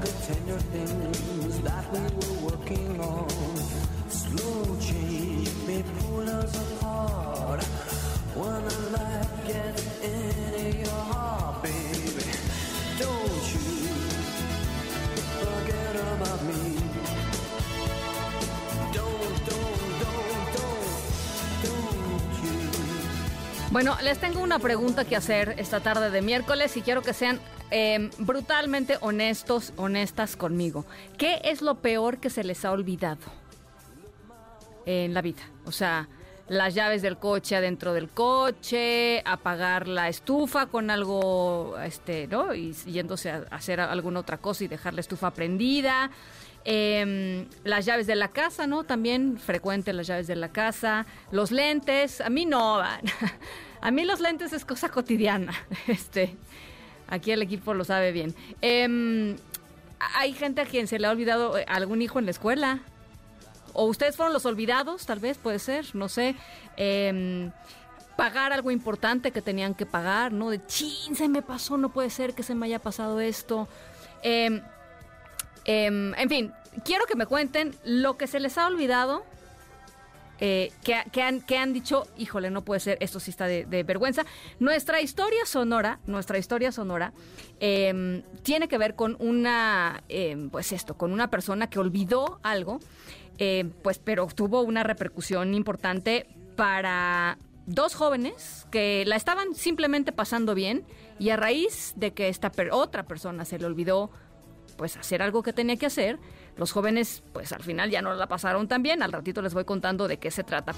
The tender things that we were Bueno, les tengo una pregunta que hacer esta tarde de miércoles y quiero que sean em, brutalmente honestos, honestas conmigo. ¿Qué es lo peor que se les ha olvidado en la vida? O sea, las llaves del coche adentro del coche, apagar la estufa con algo, este, ¿no? Y yéndose a hacer alguna otra cosa y dejar la estufa prendida. Em, las llaves de la casa, ¿no? También frecuente las llaves de la casa. Los lentes, a mí no. a mí los lentes es cosa cotidiana. Este, aquí el equipo lo sabe bien. Em, hay gente a quien se le ha olvidado eh, algún hijo en la escuela. O ustedes fueron los olvidados, tal vez, puede ser, no sé. Em, pagar algo importante que tenían que pagar, ¿no? De chin, se me pasó, no puede ser que se me haya pasado esto. Em, en fin, quiero que me cuenten lo que se les ha olvidado. Eh, que, han, que han dicho, híjole, no puede ser, esto sí está de, vergüenza. Nuestra historia sonora, nuestra historia sonora, em, tiene que ver con una, em, pues esto, con una persona que olvidó algo, pues, pero tuvo una repercusión importante para dos jóvenes que la estaban simplemente pasando bien y a raíz de que esta otra persona se le olvidó pues hacer algo que tenía que hacer. Los jóvenes pues al final ya no la pasaron tan bien. Al ratito les voy contando de qué se trata.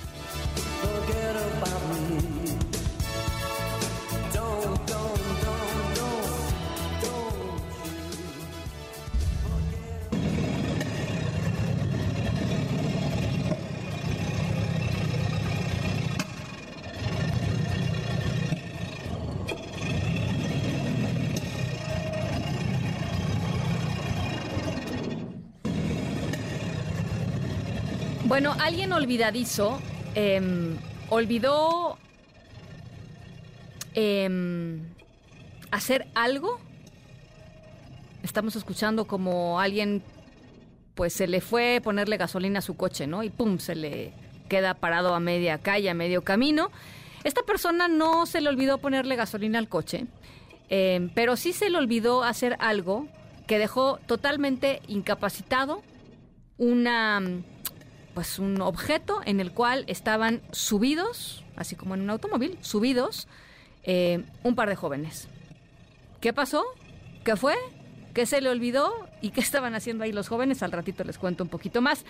Bueno, alguien olvidadizo em, olvidó em, hacer algo. Estamos escuchando como alguien, pues se le fue ponerle gasolina a su coche, ¿no? Y pum, se le queda parado a media calle, a medio camino. Esta persona no se le olvidó ponerle gasolina al coche, em, pero sí se le olvidó hacer algo que dejó totalmente incapacitado una pues un objeto en el cual estaban subidos, así como en un automóvil, subidos eh, un par de jóvenes. ¿Qué pasó? ¿Qué fue? ¿Qué se le olvidó? ¿Y qué estaban haciendo ahí los jóvenes? Al ratito les cuento un poquito más.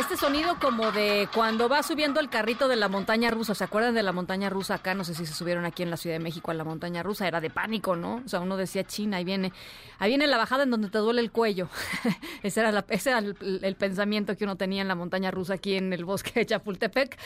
Este sonido como de cuando va subiendo el carrito de la montaña rusa, ¿se acuerdan de la montaña rusa acá? No sé si se subieron aquí en la Ciudad de México a la montaña rusa, era de pánico, ¿no? O sea, uno decía, China, ahí viene, ahí viene la bajada en donde te duele el cuello. ese era, ese era el, pensamiento que uno tenía en la montaña rusa aquí en el bosque de Chapultepec,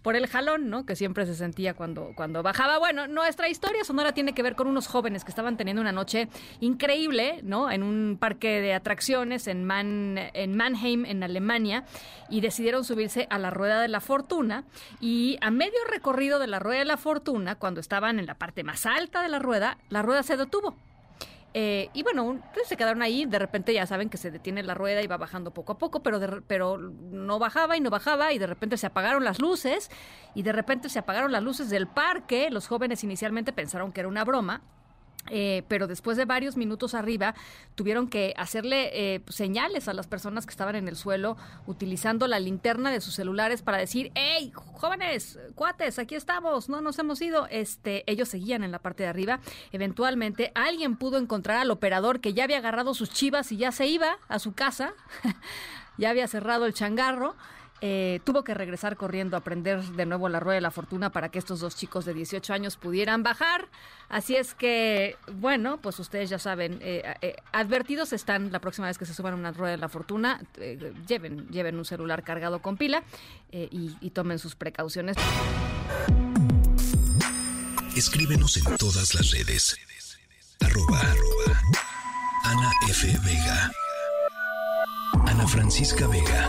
por el jalón, ¿no? Que siempre se sentía cuando, cuando bajaba. Bueno, nuestra historia sonora tiene que ver con unos jóvenes que estaban teniendo una noche increíble, ¿no? En un parque de atracciones en, Man, en Mannheim, en Alemania y decidieron subirse a la Rueda de la Fortuna y a medio recorrido de la Rueda de la Fortuna, cuando estaban en la parte más alta de la rueda, la rueda se detuvo. Eh, y bueno, pues se quedaron ahí, de repente ya saben que se detiene la rueda y va bajando poco a poco, pero, pero no bajaba y no bajaba y de repente se apagaron las luces y de repente se apagaron las luces del parque. Los jóvenes inicialmente pensaron que era una broma Eh, pero después de varios minutos arriba tuvieron que hacerle eh, señales a las personas que estaban en el suelo utilizando la linterna de sus celulares para decir, hey, jóvenes, cuates, aquí estamos, no nos hemos ido. Este, ellos seguían en la parte de arriba. Eventualmente alguien pudo encontrar al operador que ya había agarrado sus chivas y ya se iba a su casa, ya había cerrado el changarro. Eh, tuvo que regresar corriendo a prender de nuevo la rueda de la fortuna para que estos dos chicos de 18 años pudieran bajar. Así es que, bueno, pues ustedes ya saben, eh, eh, advertidos están la próxima vez que se suban a una rueda de la fortuna, lleven, lleven un celular cargado con pila y, tomen sus precauciones. Escríbenos en todas las redes. Arroba, Ana F. Vega. Ana Francisca Vega